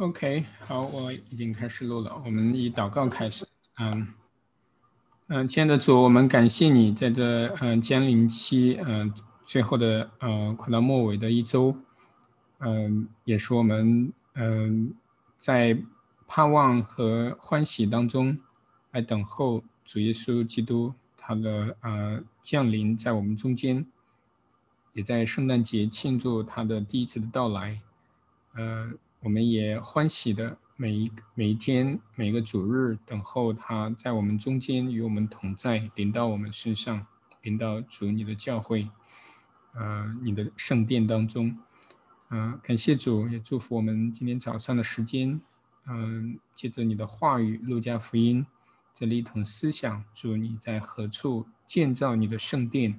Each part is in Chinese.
OK，好，我已经开始录了。我们以祷告开始。嗯嗯，亲爱的主，我们感谢你在这嗯江临期嗯最后的呃快到末尾的一周，嗯，也是我们嗯在盼望和欢喜当中来等候主耶稣基督他的呃降临在我们中间，也在圣诞节庆祝他的第一次的到来，呃。我们也欢喜的每一每一天每个主日等候他在我们中间与我们同在，临到我们身上，临到主你的教会，呃，你的圣殿当中，嗯，感谢主，也祝福我们今天早上的时间，嗯，借着你的话语，路加福音这里一同思想，主你在何处建造你的圣殿，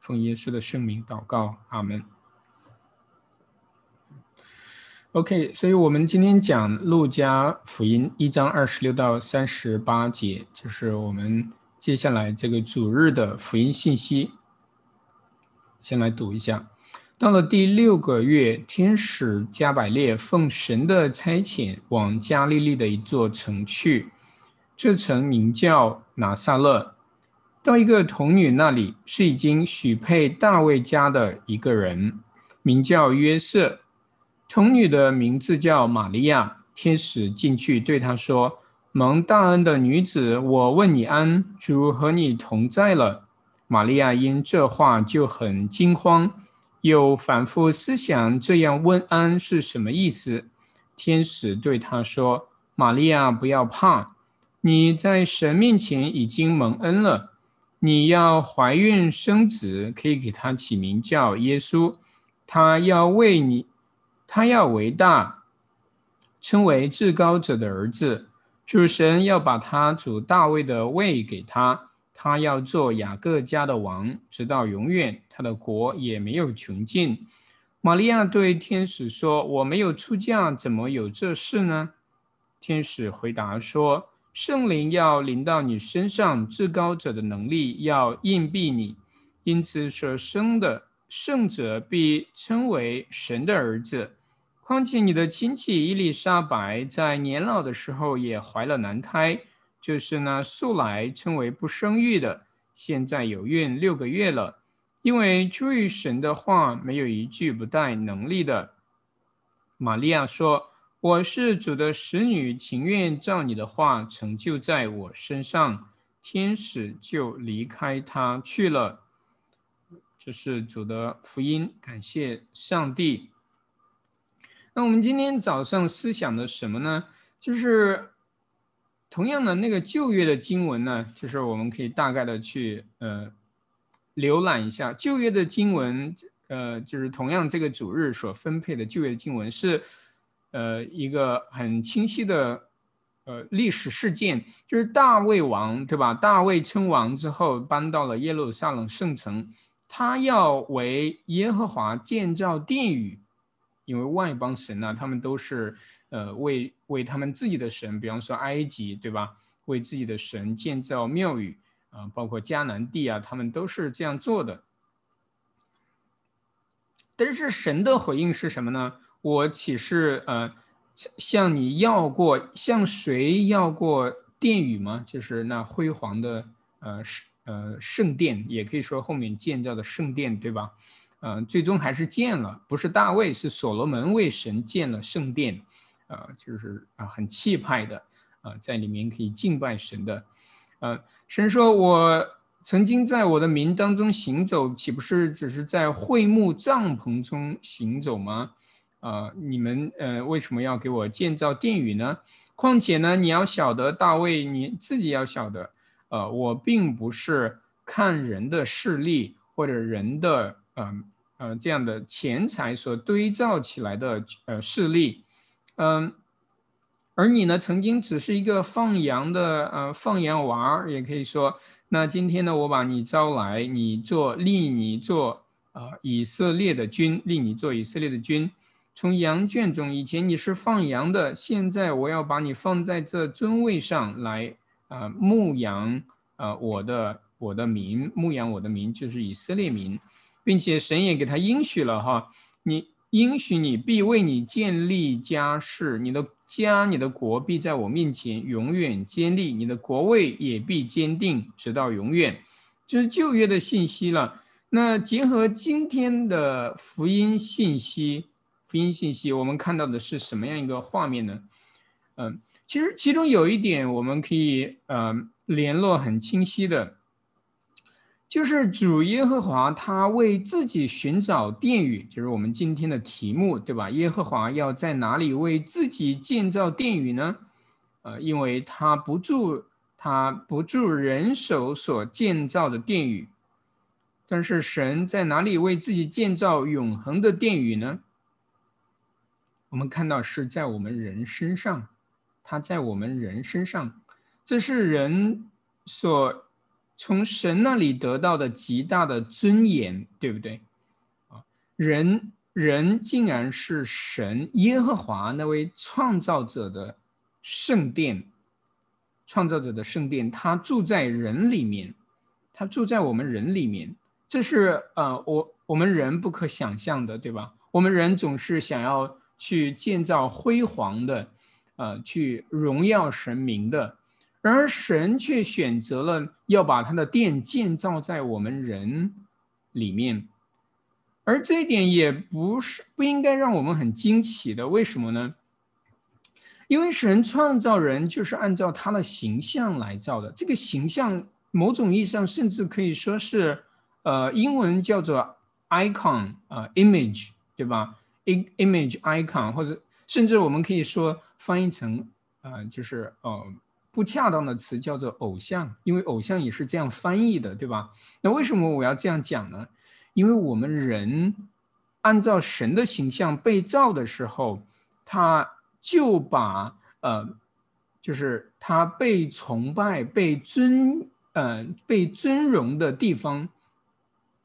奉耶稣的圣名祷告，阿门。OK，所以我们今天讲路加福音一章二十六到三十八节，就是我们接下来这个主日的福音信息。先来读一下：到了第六个月，天使加百列奉神的差遣往加利利的一座城去，这城名叫拿撒勒。到一个童女那里，是已经许配大卫家的一个人，名叫约瑟。童女的名字叫玛利亚。天使进去对她说：“蒙大恩的女子，我问你安，主和你同在了。”玛利亚因这话就很惊慌，又反复思想这样问安是什么意思。天使对她说：“玛利亚，不要怕，你在神面前已经蒙恩了。你要怀孕生子，可以给他起名叫耶稣。他要为你。”他要为大，称为至高者的儿子。主神要把他主大卫的位给他，他要做雅各家的王，直到永远。他的国也没有穷尽。玛利亚对天使说：“我没有出嫁，怎么有这事呢？”天使回答说：“圣灵要临到你身上，至高者的能力要硬币你，因此所生的圣者必称为神的儿子。”况且你的亲戚伊丽莎白在年老的时候也怀了男胎，就是呢素来称为不生育的，现在有孕六个月了。因为出于神的话，没有一句不带能力的。玛利亚说：“我是主的使女，情愿照你的话成就在我身上。”天使就离开她去了。这是主的福音，感谢上帝。那我们今天早上思想的什么呢？就是同样的那个旧约的经文呢，就是我们可以大概的去呃浏览一下旧约的经文，呃，就是同样这个主日所分配的旧约经文是呃一个很清晰的呃历史事件，就是大卫王对吧？大卫称王之后搬到了耶路撒冷圣城，他要为耶和华建造殿宇。因为外邦神呢，他们都是，呃，为为他们自己的神，比方说埃及，对吧？为自己的神建造庙宇啊，包括迦南地啊，他们都是这样做的。但是神的回应是什么呢？我岂是呃向你要过，向谁要过殿宇吗？就是那辉煌的呃圣呃圣殿，也可以说后面建造的圣殿，对吧？嗯，最终还是建了，不是大卫，是所罗门为神建了圣殿，呃，就是啊，很气派的，啊，在里面可以敬拜神的，呃，神说：“我曾经在我的名当中行走，岂不是只是在会幕帐篷中行走吗？啊，你们呃，为什么要给我建造殿宇呢？况且呢，你要晓得，大卫你自己要晓得，呃，我并不是看人的势力或者人的，嗯。”呃，这样的钱财所堆造起来的呃势力，嗯，而你呢，曾经只是一个放羊的呃放羊娃儿，也可以说，那今天呢，我把你招来，你做立你做啊以色列的君，立你做以色列的君，从羊圈中，以前你是放羊的，现在我要把你放在这尊位上来啊牧羊啊我的我的民牧羊我的民就是以色列民。并且神也给他应许了哈，你应许你必为你建立家室，你的家、你的国必在我面前永远坚立，你的国位也必坚定，直到永远。这是旧约的信息了。那结合今天的福音信息，福音信息，我们看到的是什么样一个画面呢？嗯，其实其中有一点我们可以呃联络很清晰的。就是主耶和华他为自己寻找殿宇，就是我们今天的题目，对吧？耶和华要在哪里为自己建造殿宇呢？呃，因为他不住他不住人手所建造的殿宇，但是神在哪里为自己建造永恒的殿宇呢？我们看到是在我们人身上，他在我们人身上，这是人所。从神那里得到的极大的尊严，对不对？啊，人人竟然是神耶和华那位创造者的圣殿，创造者的圣殿，他住在人里面，他住在我们人里面，这是呃，我我们人不可想象的，对吧？我们人总是想要去建造辉煌的，呃，去荣耀神明的。然而，神却选择了要把他的殿建造在我们人里面，而这一点也不是不应该让我们很惊奇的。为什么呢？因为神创造人就是按照他的形象来造的。这个形象，某种意义上甚至可以说是，呃，英文叫做 icon 啊，image，对吧？image icon，或者甚至我们可以说翻译成，呃，就是呃。不恰当的词叫做偶像，因为偶像也是这样翻译的，对吧？那为什么我要这样讲呢？因为我们人按照神的形象被造的时候，他就把呃，就是他被崇拜、被尊呃、被尊荣的地方、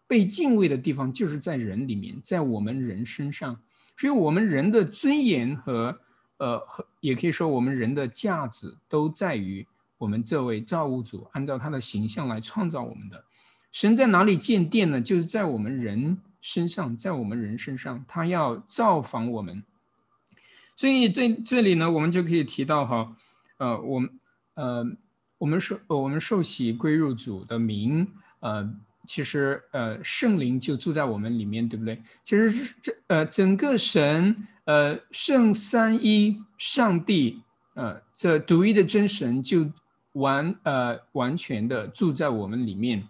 被敬畏的地方，就是在人里面，在我们人身上。所以，我们人的尊严和。呃，也可以说，我们人的价值都在于我们这位造物主按照他的形象来创造我们的。神在哪里建殿呢？就是在我们人身上，在我们人身上，他要造访我们。所以这这里呢，我们就可以提到哈，呃，我们呃，我们受我们受洗归入主的名，呃，其实呃，圣灵就住在我们里面，对不对？其实这呃，整个神。呃，圣三一上帝，呃，这独一的真神就完呃完全的住在我们里面，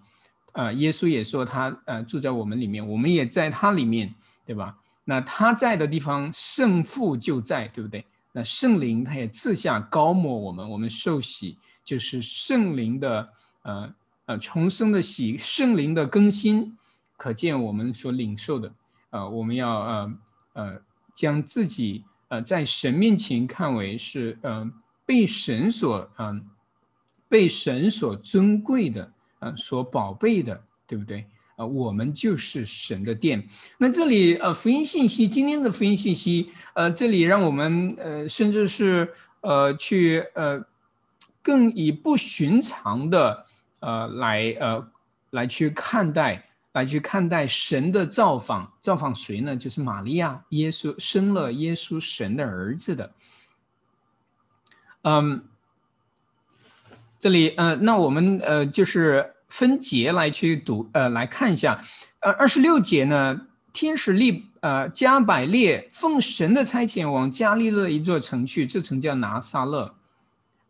啊，耶稣也说他呃住在我们里面，我们也在他里面，对吧？那他在的地方，圣父就在，对不对？那圣灵他也赐下高抹我们，我们受洗就是圣灵的呃呃重生的洗，圣灵的更新，可见我们所领受的，呃，我们要呃呃。将自己呃在神面前看为是嗯被神所嗯被神所尊贵的呃所宝贝的，对不对？呃，我们就是神的殿。那这里呃福音信息今天的福音信息呃这里让我们呃甚至是呃去呃更以不寻常的呃来呃来去看待。来去看待神的造访，造访谁呢？就是玛利亚，耶稣生了耶稣神的儿子的。嗯，这里呃，那我们呃就是分节来去读呃来看一下，呃二十六节呢，天使利呃加百列奉神的差遣往加利勒一座城去，这城叫拿撒勒。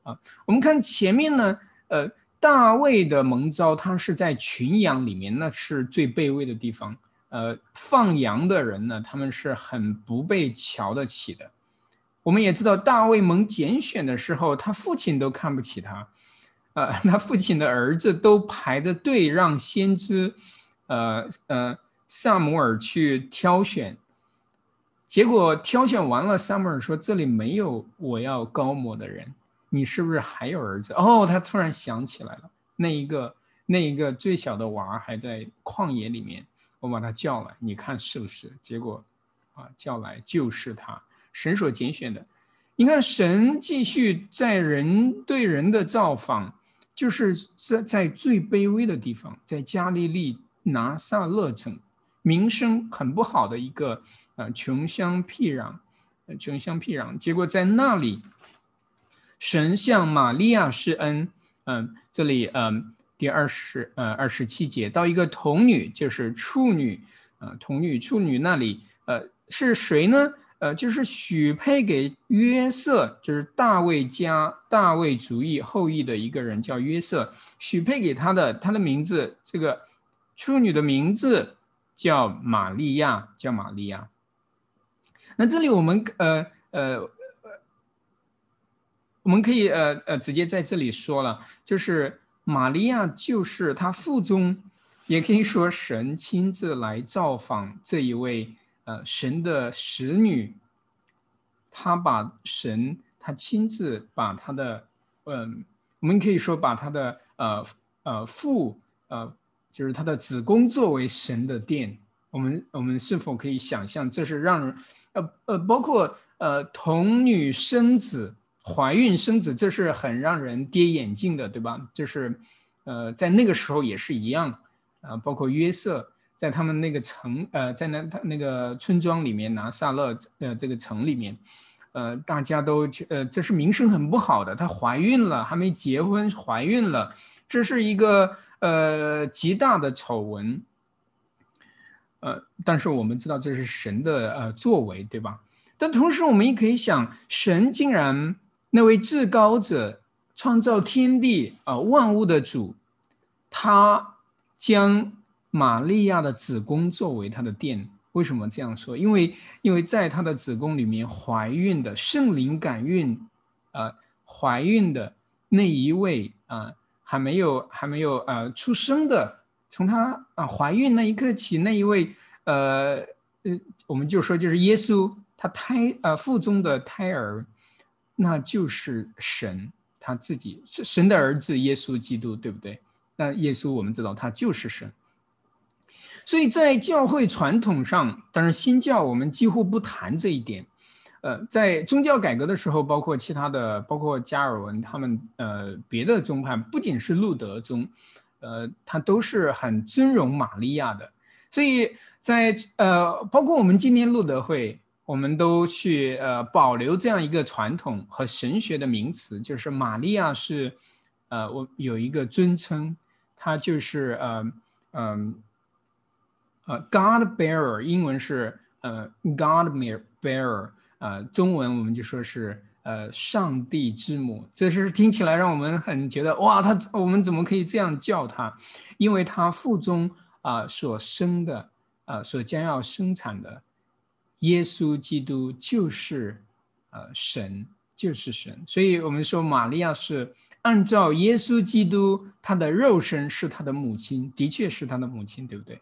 啊，我们看前面呢，呃。大卫的蒙召，他是在群羊里面，那是最卑微的地方。呃，放羊的人呢，他们是很不被瞧得起的。我们也知道，大卫蒙拣选的时候，他父亲都看不起他，呃，他父亲的儿子都排着队让先知，呃呃，萨姆尔去挑选。结果挑选完了，萨姆尔说：“这里没有我要高摩的人。”你是不是还有儿子？哦，他突然想起来了，那一个那一个最小的娃还在旷野里面，我把他叫来，你看是不是？结果，啊，叫来就是他，神所拣选的。你看，神继续在人对人的造访，就是在在最卑微的地方，在加利利拿撒勒城，名声很不好的一个啊，穷乡僻壤，穷乡僻壤。结果在那里，神向玛利亚施恩。嗯，这里嗯，第二十呃二十七节，到一个童女，就是处女，啊，童女处女那里，呃，是谁呢？呃，就是许配给约瑟，就是大卫家大卫族裔后裔的一个人，叫约瑟，许配给他的，他的名字，这个处女的名字叫玛利亚，叫玛利亚。那这里我们呃呃，我们可以呃呃直接在这里说了，就是玛利亚就是他腹中，也可以说神亲自来造访这一位。呃，神的使女，他把神，他亲自把他的，嗯，我们可以说把他的呃呃父呃，就是他的子宫作为神的殿。我们我们是否可以想象，这是让人呃呃，包括呃童女生子、怀孕生子，这是很让人跌眼镜的，对吧？就是呃，在那个时候也是一样啊，包括约瑟。在他们那个城，呃，在那他那个村庄里面，拿撒勒，呃，这个城里面，呃，大家都，呃，这是名声很不好的。她怀孕了，还没结婚，怀孕了，这是一个呃极大的丑闻。呃，但是我们知道这是神的呃作为，对吧？但同时我们也可以想，神竟然那位至高者，创造天地啊万物的主，他将。玛利亚的子宫作为他的殿，为什么这样说？因为，因为在他的子宫里面怀孕的圣灵感孕，呃，怀孕的那一位啊，还没有还没有呃出生的，从她啊怀孕那一刻起，那一位呃呃，我们就说就是耶稣，他胎呃腹中的胎儿，那就是神他自己神的儿子耶稣基督，对不对？那耶稣我们知道他就是神。所以在教会传统上，当然新教我们几乎不谈这一点。呃，在宗教改革的时候，包括其他的，包括加尔文他们，呃，别的宗派，不仅是路德宗，呃，他都是很尊荣玛利亚的。所以在呃，包括我们今天路德会，我们都去呃保留这样一个传统和神学的名词，就是玛利亚是，呃，我有一个尊称，她就是呃嗯。呃，God bearer，英文是呃，God bearer，呃，中文我们就说是呃，上帝之母。这是听起来让我们很觉得哇，他我们怎么可以这样叫他？因为他腹中啊所生的啊所将要生产的耶稣基督就是呃神，就是神。所以我们说玛利亚是按照耶稣基督他的肉身是他的母亲，的确是他的母亲，对不对？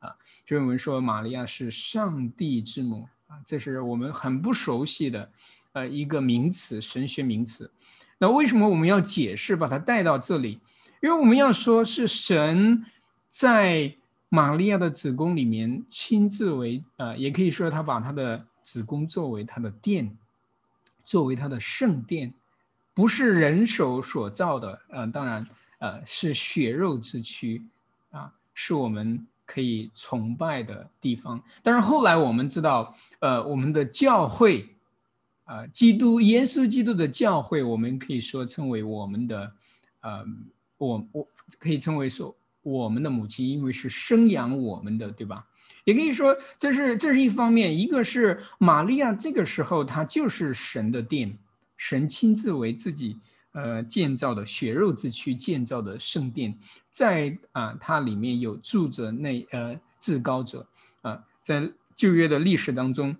啊，所以我们说玛利亚是上帝之母啊，这是我们很不熟悉的，呃，一个名词，神学名词。那为什么我们要解释，把它带到这里？因为我们要说是神在玛利亚的子宫里面亲自为，呃，也可以说他把他的子宫作为他的殿，作为他的圣殿，不是人手所造的，呃，当然，呃，是血肉之躯，啊，是我们。可以崇拜的地方，但是后来我们知道，呃，我们的教会，啊，基督耶稣基督的教会，我们可以说称为我们的，呃，我我可以称为说我们的母亲，因为是生养我们的，对吧？也可以说这是这是一方面，一个是玛利亚这个时候她就是神的殿，神亲自为自己。呃，建造的血肉之躯建造的圣殿，在啊，它里面有住着那呃至高者啊，在旧约的历史当中，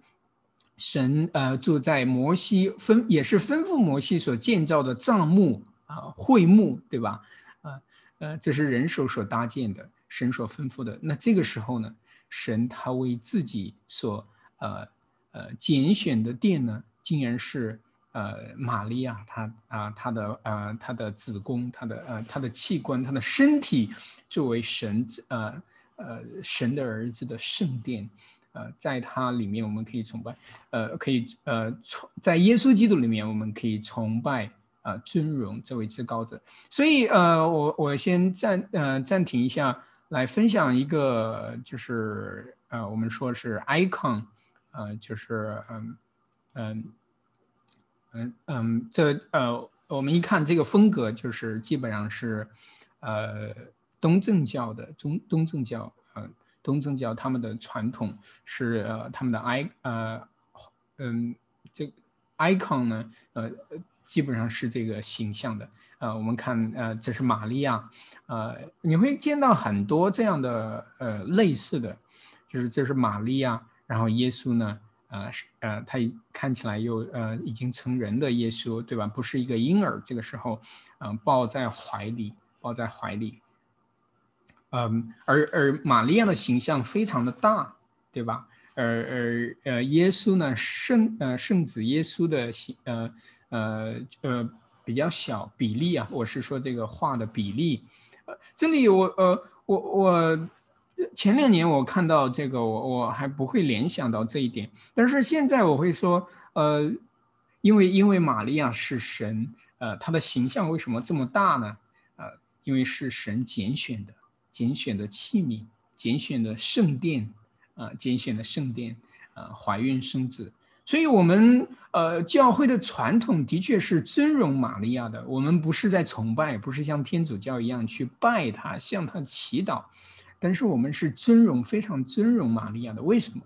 神呃住在摩西吩也是吩咐摩西所建造的帐幕啊会幕，对吧？呃，这是人手所搭建的，神所吩咐的。那这个时候呢，神他为自己所呃呃拣选的殿呢，竟然是。呃，玛利亚，她啊，她的呃，她的子宫，她的呃，她的器官，她的身体，作为神呃呃神的儿子的圣殿，呃，在它里面我们可以崇拜，呃，可以呃崇在耶稣基督里面我们可以崇拜啊尊荣这位至高者。所以呃，我我先暂呃暂停一下，来分享一个就是呃我们说是 icon。呃，就是嗯嗯嗯嗯，这呃，我们一看这个风格，就是基本上是呃东正教的中东正教，呃东正教他们的传统是呃他们的 i 呃嗯这 icon 呢呃基本上是这个形象的。呃，我们看，呃，这是玛利亚，呃，你会见到很多这样的，呃，类似的，就是这是玛利亚，然后耶稣呢，呃，呃，他看起来又，呃，已经成人的耶稣，对吧？不是一个婴儿，这个时候，嗯，抱在怀里，抱在怀里，嗯，而而玛利亚的形象非常的大，对吧？而而呃，耶稣呢，圣呃圣子耶稣的形，呃呃呃。比较小比例啊，我是说这个画的比例，呃，这里我呃我我前两年我看到这个我我还不会联想到这一点，但是现在我会说，呃，因为因为玛利亚是神，呃，她的形象为什么这么大呢？呃，因为是神拣选的，拣选的器皿，拣选的圣殿，啊，拣选的圣殿，啊，怀孕生子。所以，我们呃，教会的传统的确是尊荣玛利亚的。我们不是在崇拜，不是像天主教一样去拜她、向她祈祷，但是我们是尊荣、非常尊荣玛利亚的。为什么？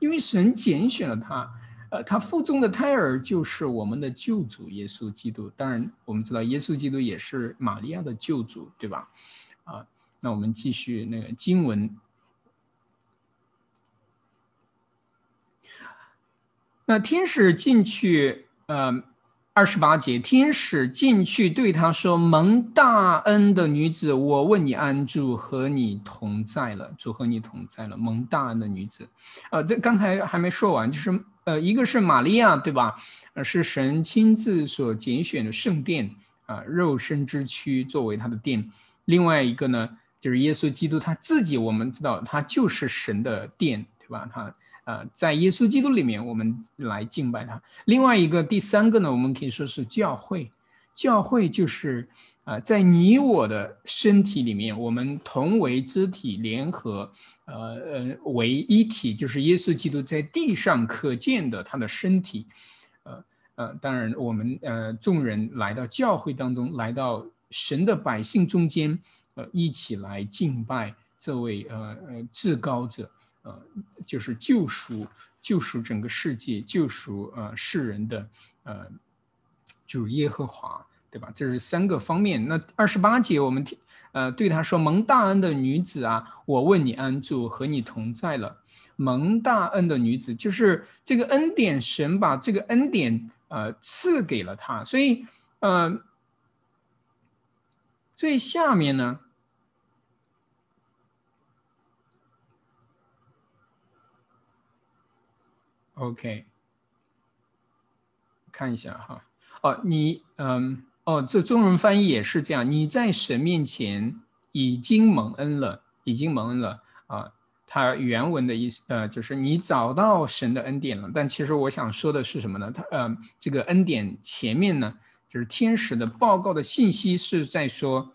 因为神拣选了她，呃，她腹中的胎儿就是我们的救主耶稣基督。当然，我们知道耶稣基督也是玛利亚的救主，对吧？啊，那我们继续那个经文。那天使进去，呃，二十八节，天使进去对他说：“蒙大恩的女子，我问你安住，和你同在了，主和你同在了。蒙大恩的女子，呃，这刚才还没说完，就是呃，一个是玛利亚，对吧？呃，是神亲自所拣选的圣殿啊，肉身之躯作为他的殿。另外一个呢，就是耶稣基督他自己，我们知道他就是神的殿，对吧？他。呃，在耶稣基督里面，我们来敬拜他。另外一个，第三个呢，我们可以说是教会。教会就是啊，在你我的身体里面，我们同为肢体，联合，呃呃，为一体，就是耶稣基督在地上可见的他的身体。呃呃，当然，我们呃众人来到教会当中，来到神的百姓中间，呃，一起来敬拜这位呃呃至高者。呃，就是救赎，救赎整个世界，救赎呃世人的呃，主耶和华，对吧？这是三个方面。那二十八节，我们听呃对他说：“蒙大恩的女子啊，我问你安住，和你同在了。”蒙大恩的女子，就是这个恩典，神把这个恩典呃赐给了他，所以呃，所以下面呢。OK，看一下哈，哦，你嗯，哦，这中文翻译也是这样，你在神面前已经蒙恩了，已经蒙恩了啊。它原文的意思呃，就是你找到神的恩典了。但其实我想说的是什么呢？它呃，这个恩典前面呢，就是天使的报告的信息是在说，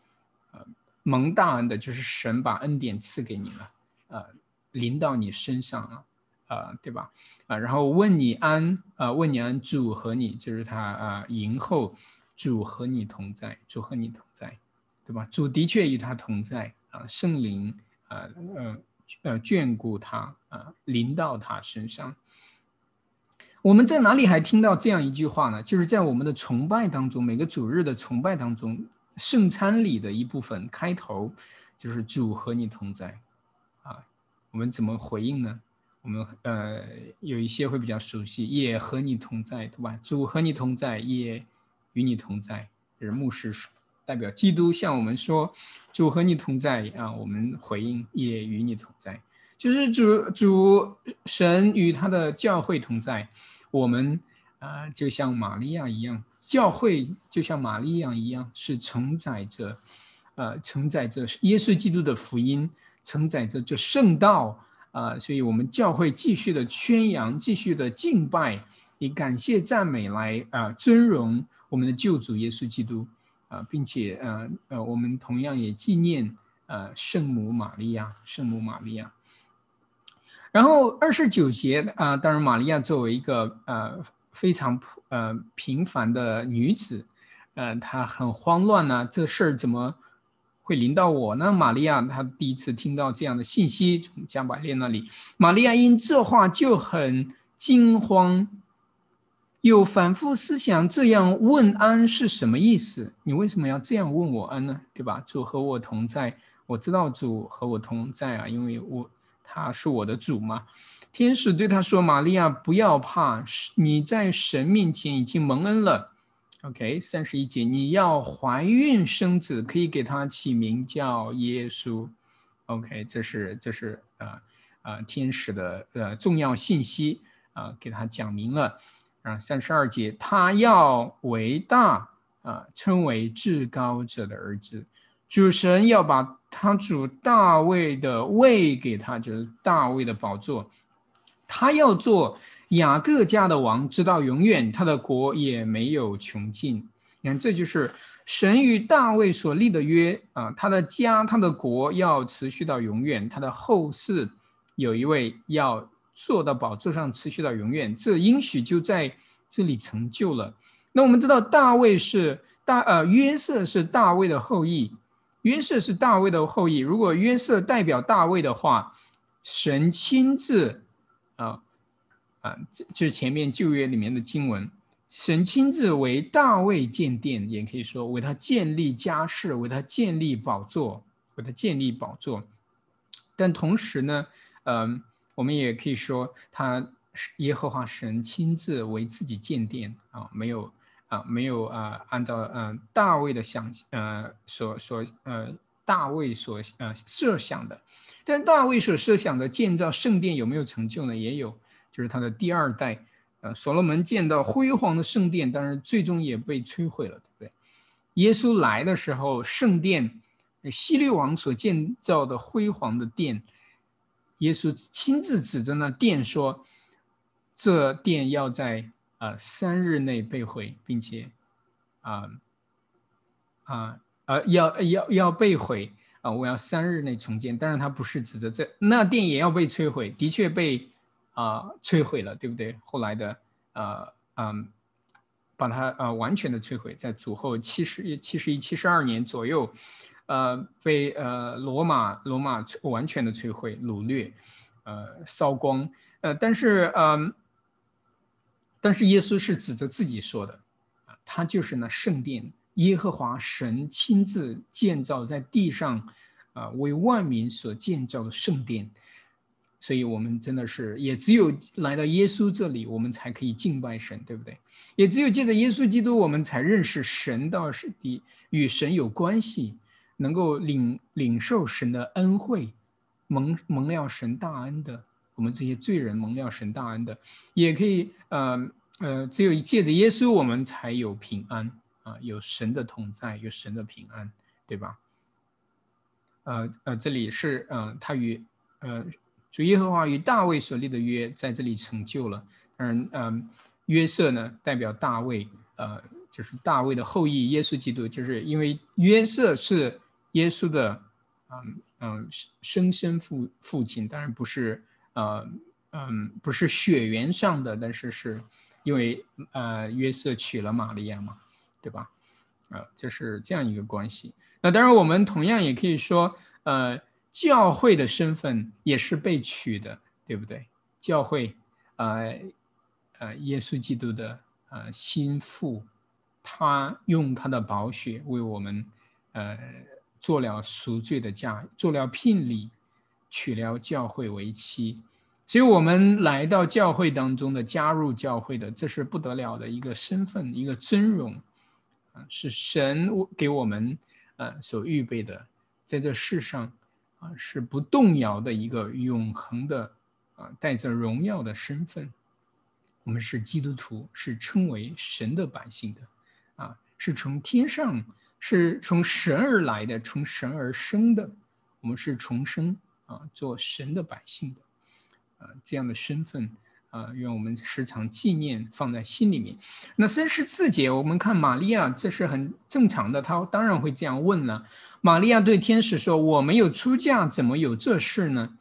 蒙大恩的就是神把恩典赐给你了，呃，临到你身上了。啊，对吧？啊，然后问你安，啊，问你安，主和你，就是他啊，迎后主和你同在，主和你同在，对吧？主的确与他同在啊，圣灵啊，呃，呃，眷顾他啊，临到他身上。我们在哪里还听到这样一句话呢？就是在我们的崇拜当中，每个主日的崇拜当中，圣餐礼的一部分开头就是主和你同在啊，我们怎么回应呢？我们呃有一些会比较熟悉，也和你同在，对吧？主和你同在，也与你同在，就是牧师代表基督向我们说，主和你同在啊。我们回应也与你同在，就是主主神与他的教会同在。我们啊就像玛利亚一样，教会就像玛利亚一样，是承载着呃承载着耶稣基督的福音，承载着这圣道。啊，所以我们教会继续的宣扬，继续的敬拜，以感谢赞美来啊尊荣我们的救主耶稣基督啊，并且呃呃，我们同样也纪念呃圣母玛利亚，圣母玛利亚。然后二十九节啊，当然玛利亚作为一个呃非常普呃平凡的女子，呃，她很慌乱呢，这事儿怎么会临到我呢？玛利亚她第一次听到这样的信息从加百列那里，玛利亚因这话就很惊慌。又反复思想，这样问安是什么意思？你为什么要这样问我安呢？对吧？主和我同在，我知道主和我同在啊，因为我他是我的主嘛。天使对他说：“玛利亚，不要怕，你在神面前已经蒙恩了。” OK，三十一节，你要怀孕生子，可以给他起名叫耶稣。OK，这是这是呃呃天使的呃重要信息啊，给他讲明了。啊，三十二节，他要为大啊，称为至高者的儿子。主神要把他主大卫的位给他，就是大卫的宝座。他要做雅各家的王，直到永远，他的国也没有穷尽。你看，这就是神与大卫所立的约啊，他的家，他的国要持续到永远，他的后世有一位要。坐到宝座上，持续到永远，这应许就在这里成就了。那我们知道，大卫是大呃约瑟是大卫的后裔，约瑟是大卫的后裔。如果约瑟代表大卫的话，神亲自啊啊，这这是前面旧约里面的经文，神亲自为大卫建殿，也可以说为他建立家室，为他建立宝座，为他建立宝座。但同时呢，嗯。我们也可以说，他耶和华神亲自为自己建殿啊，没有啊，没有啊，按照嗯大卫的想呃所所呃大卫所呃设想的，但大卫所设想的建造圣殿有没有成就呢？也有，就是他的第二代呃所罗门建造辉煌的圣殿，但是最终也被摧毁了，对不对？耶稣来的时候，圣殿希律王所建造的辉煌的殿。耶稣亲自指着那殿说：“这殿要在呃三日内被毁，并且啊啊呃要要要被毁啊！我要三日内重建。当然，他不是指着这那殿也要被摧毁，的确被啊摧毁了，对不对？后来的呃嗯，把它呃完全的摧毁，在主后七十一七十一七十二年左右。”呃，被呃罗马罗马完全的摧毁、掳掠，呃烧光，呃，但是嗯，但是耶稣是指着自己说的，啊，他就是那圣殿，耶和华神亲自建造在地上，啊，为万民所建造的圣殿，所以我们真的是也只有来到耶稣这里，我们才可以敬拜神，对不对？也只有借着耶稣基督，我们才认识神到底与神有关系。能够领领受神的恩惠，蒙蒙了神大恩的，我们这些罪人蒙了神大恩的，也可以，呃呃，只有借着耶稣，我们才有平安啊，有神的同在，有神的平安，对吧？呃呃，这里是，嗯，他与，呃，主耶和华与大卫所立的约在这里成就了。当然，嗯，约瑟呢，代表大卫，呃，就是大卫的后裔，耶稣基督，就是因为约瑟是。耶稣的，嗯嗯，生生父父亲当然不是，呃嗯，不是血缘上的，但是是因为呃约瑟娶了玛利亚嘛，对吧？啊，就是这样一个关系。那当然，我们同样也可以说，呃，教会的身份也是被取的，对不对？教会，呃呃，耶稣基督的呃心腹，他用他的宝血为我们，呃。做了赎罪的嫁，做了聘礼，娶了教会为妻，所以，我们来到教会当中的，加入教会的，这是不得了的一个身份，一个尊荣，啊，是神给我们，呃，所预备的，在这世上，啊，是不动摇的一个永恒的，啊，带着荣耀的身份。我们是基督徒，是称为神的百姓的，啊，是从天上。是从神而来的，从神而生的，我们是重生啊，做神的百姓的，啊，这样的身份啊，愿我们时常纪念，放在心里面。那三十四节，我们看玛利亚，这是很正常的，她当然会这样问了。玛利亚对天使说：“我没有出嫁，怎么有这事呢？”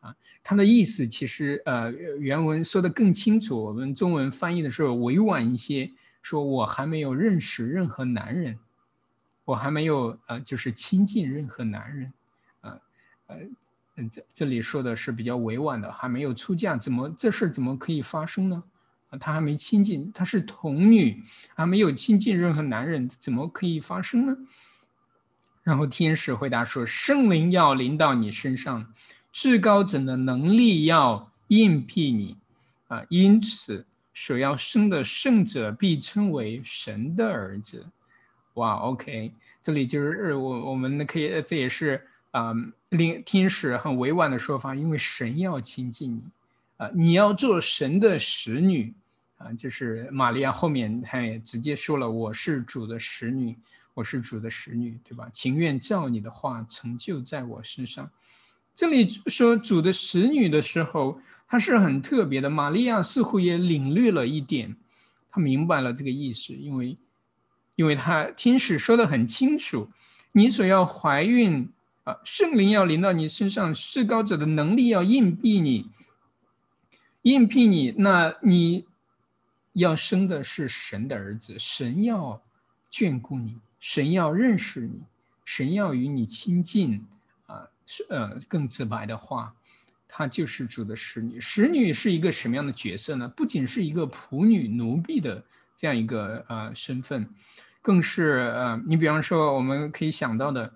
啊，他的意思其实呃原文说的更清楚，我们中文翻译的时候委婉一些，说我还没有认识任何男人，我还没有呃就是亲近任何男人，啊呃嗯这这里说的是比较委婉的，还没有出嫁，怎么这事怎么可以发生呢？啊她还没亲近，她是童女，还没有亲近任何男人，怎么可以发生呢？然后天使回答说：“圣灵要临到你身上，至高者的能力要应庇你，啊，因此所要生的圣者必称为神的儿子。”哇，OK，这里就是我我们可以，这也是啊，令天使很委婉的说法，因为神要亲近你，啊，你要做神的使女。啊，就是玛利亚后面她也直接说了：“我是主的使女，我是主的使女，对吧？情愿照你的话成就在我身上。”这里说主的使女的时候，他是很特别的。玛利亚似乎也领略了一点，她明白了这个意思，因为，因为她天使说的很清楚：“你所要怀孕啊，圣灵要临到你身上，至高者的能力要硬币你，硬币你，那你。”要生的是神的儿子，神要眷顾你，神要认识你，神要与你亲近啊！是呃，更直白的话，他就是主的使女。使女是一个什么样的角色呢？不仅是一个仆女、奴婢的这样一个呃身份，更是呃，你比方说我们可以想到的，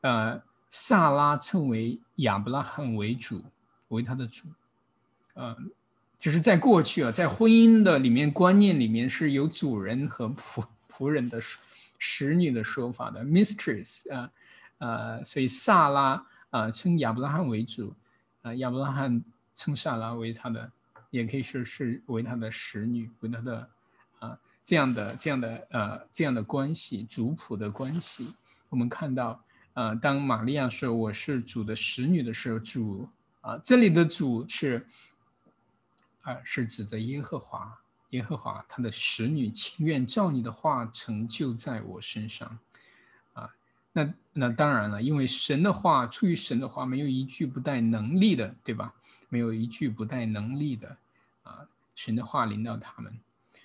呃，萨拉称为亚伯拉罕为主，为他的主，呃。就是在过去啊，在婚姻的里面观念里面是有主人和仆 仆人的使女的说法的，mistress 啊，呃，所以萨拉啊称亚伯拉罕为主，啊，亚伯拉罕称萨拉为他的，也可以说是为他的使女，为他的啊这样的这样的呃这样的关系，族谱的关系。我们看到，呃，当玛利亚说我是主的使女的时候，主啊这里的主是。啊，是指着耶和华，耶和华他的使女情愿照你的话成就在我身上，啊，那那当然了，因为神的话出于神的话，没有一句不带能力的，对吧？没有一句不带能力的，啊，神的话临到他们，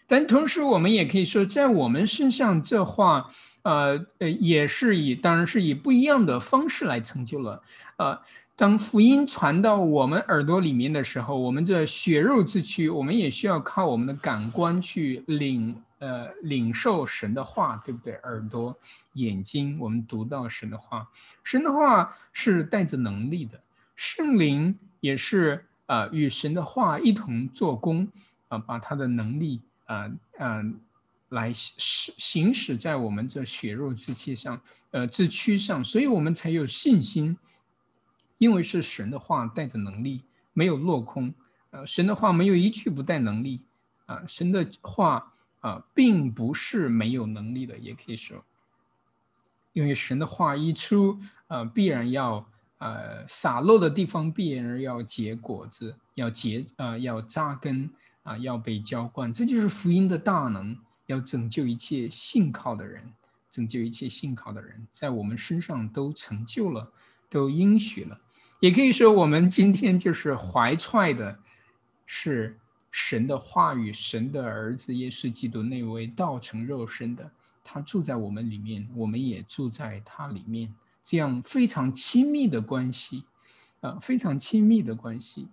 但同时我们也可以说，在我们身上这话，呃呃，也是以当然是以不一样的方式来成就了，呃。当福音传到我们耳朵里面的时候，我们这血肉之躯，我们也需要靠我们的感官去领呃领受神的话，对不对？耳朵、眼睛，我们读到神的话，神的话是带着能力的，圣灵也是啊，与神的话一同做工啊，把他的能力啊嗯来使行使在我们这血肉之躯上，呃之躯上，所以我们才有信心。因为是神的话带着能力，没有落空。呃，神的话没有一句不带能力。啊，神的话啊，并不是没有能力的，也可以说，因为神的话一出，呃，必然要呃洒落的地方必然要结果子，要结啊，要扎根啊，要被浇灌。这就是福音的大能，要拯救一切信靠的人，拯救一切信靠的人，在我们身上都成就了，都应许了。也可以说，我们今天就是怀揣的，是神的话语，神的儿子耶稣基督那位道成肉身的，他住在我们里面，我们也住在他里面，这样非常亲密的关系，啊，非常亲密的关系，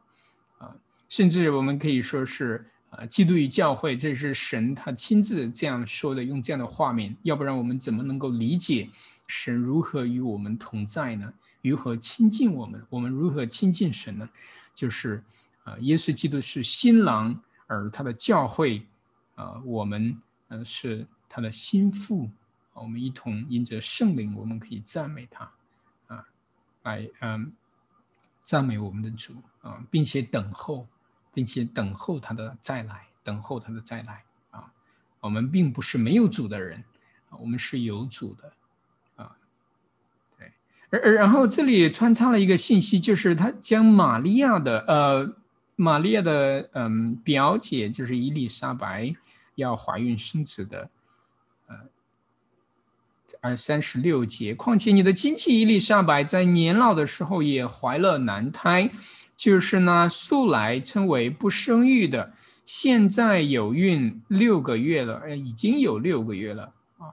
甚至我们可以说是啊，基督与教会，这是神他亲自这样说的，用这样的画面，要不然我们怎么能够理解神如何与我们同在呢？如何亲近我们？我们如何亲近神呢？就是啊，耶稣基督是新郎，而他的教会啊，我们嗯是他的心腹。我们一同因着圣灵，我们可以赞美他啊，来嗯赞美我们的主啊，并且等候，并且等候他的再来，等候他的再来啊。我们并不是没有主的人，我们是有主的啊。对。而而然后这里穿插了一个信息，就是他将玛利亚的呃，玛利亚的嗯表姐就是伊丽莎白要怀孕生子的，呃，而三十六节。况且你的亲戚伊丽莎白在年老的时候也怀了男胎，就是呢，素来称为不生育的，现在有孕六个月了，哎，已经有六个月了啊。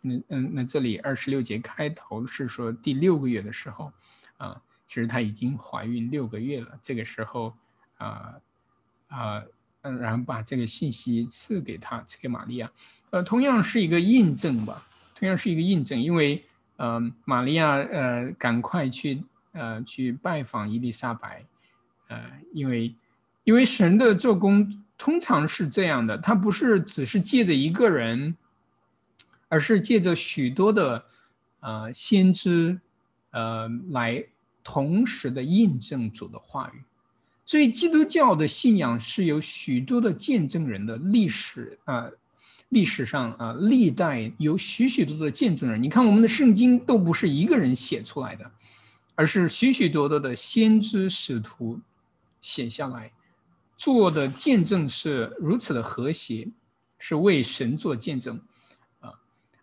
那嗯，那这里二十六节开头是说第六个月的时候啊，其实她已经怀孕六个月了。这个时候啊啊，嗯，然后把这个信息赐给她，赐给玛利亚，呃，同样是一个印证吧，同样是一个印证，因为嗯，玛利亚呃，赶快去呃去拜访伊丽莎白。呃，因为，因为神的做工通常是这样的，他不是只是借着一个人，而是借着许多的呃先知，呃来同时的印证主的话语。所以基督教的信仰是有许多的见证人的历史啊，历史上啊历代有许许多多的见证人。你看我们的圣经都不是一个人写出来的，而是许许多多的先知使徒。写下来，做的见证是如此的和谐，是为神做见证，啊，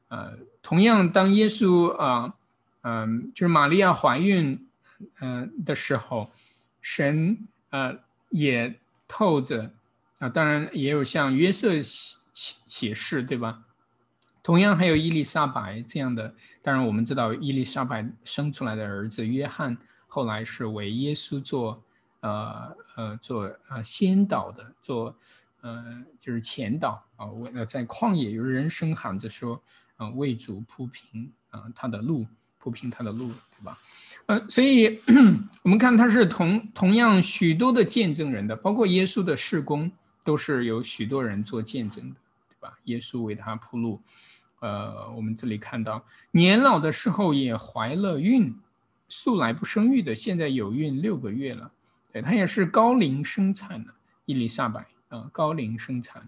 呃，同样，当耶稣啊，嗯，就是玛利亚怀孕，嗯的时候，神呃也透着，啊，当然也有像约瑟启启启示，对吧？同样还有伊丽莎白这样的，当然我们知道伊丽莎白生出来的儿子约翰，后来是为耶稣做。呃呃，做呃先导的，做呃就是前导啊。为了在旷野有人声喊着说，啊为主铺平啊他的路，铺平他的路，对吧？呃，所以 我们看他是同同样许多的见证人的，包括耶稣的事工都是有许多人做见证的，对吧？耶稣为他铺路。呃，我们这里看到年老的时候也怀了孕，素来不生育的，现在有孕六个月了。对，她也是高龄生产的，伊丽莎白啊，高龄生产，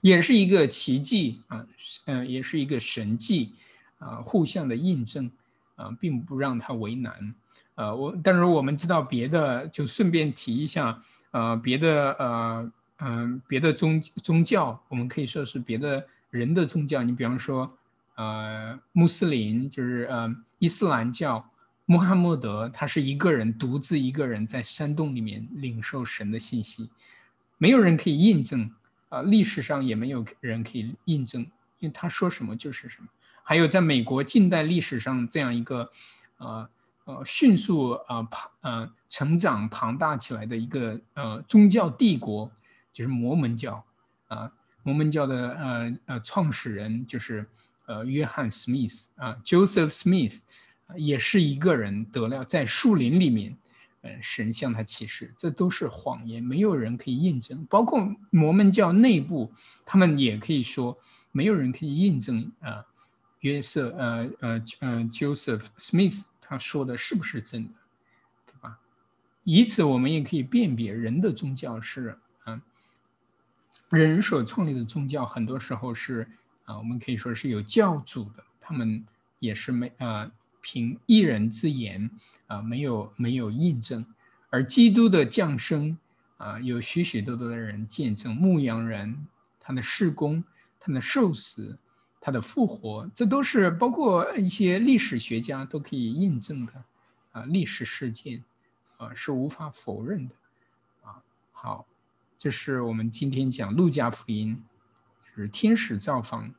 也是一个奇迹啊，嗯，也是一个神迹啊，互相的印证啊，并不让他为难。呃，我但是我们知道别的，就顺便提一下，呃，别的呃嗯，别的宗宗教，我们可以说是别的人的宗教，你比方说呃，穆斯林，就是呃，伊斯兰教。穆罕默德他是一个人独自一个人在山洞里面领受神的信息，没有人可以印证啊，历史上也没有人可以印证，因为他说什么就是什么。还有在美国近代历史上这样一个，呃呃迅速啊庞呃成长庞大起来的一个呃宗教帝国，就是摩门教啊，摩门教的呃呃创始人就是呃约翰·史密斯啊，Joseph Smith。也是一个人得了在树林里面，呃，神向他启示，这都是谎言，没有人可以印证。包括摩门教内部，他们也可以说，没有人可以印证啊，约瑟，呃呃呃，Joseph Smith 他说的是不是真的，对吧？以此我们也可以辨别人的宗教是，嗯，人所创立的宗教，很多时候是啊，我们可以说是有教主的，他们也是没啊。凭一人之言啊，没有没有印证，而基督的降生啊，有许许多多的人见证牧羊人他的事工、他的受死、他的复活，这都是包括一些历史学家都可以印证的啊，历史事件啊是无法否认的啊。好，这是我们今天讲路加福音，是天使造访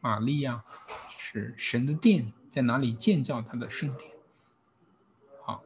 玛利亚，是神的殿。在哪里建造他的圣殿？好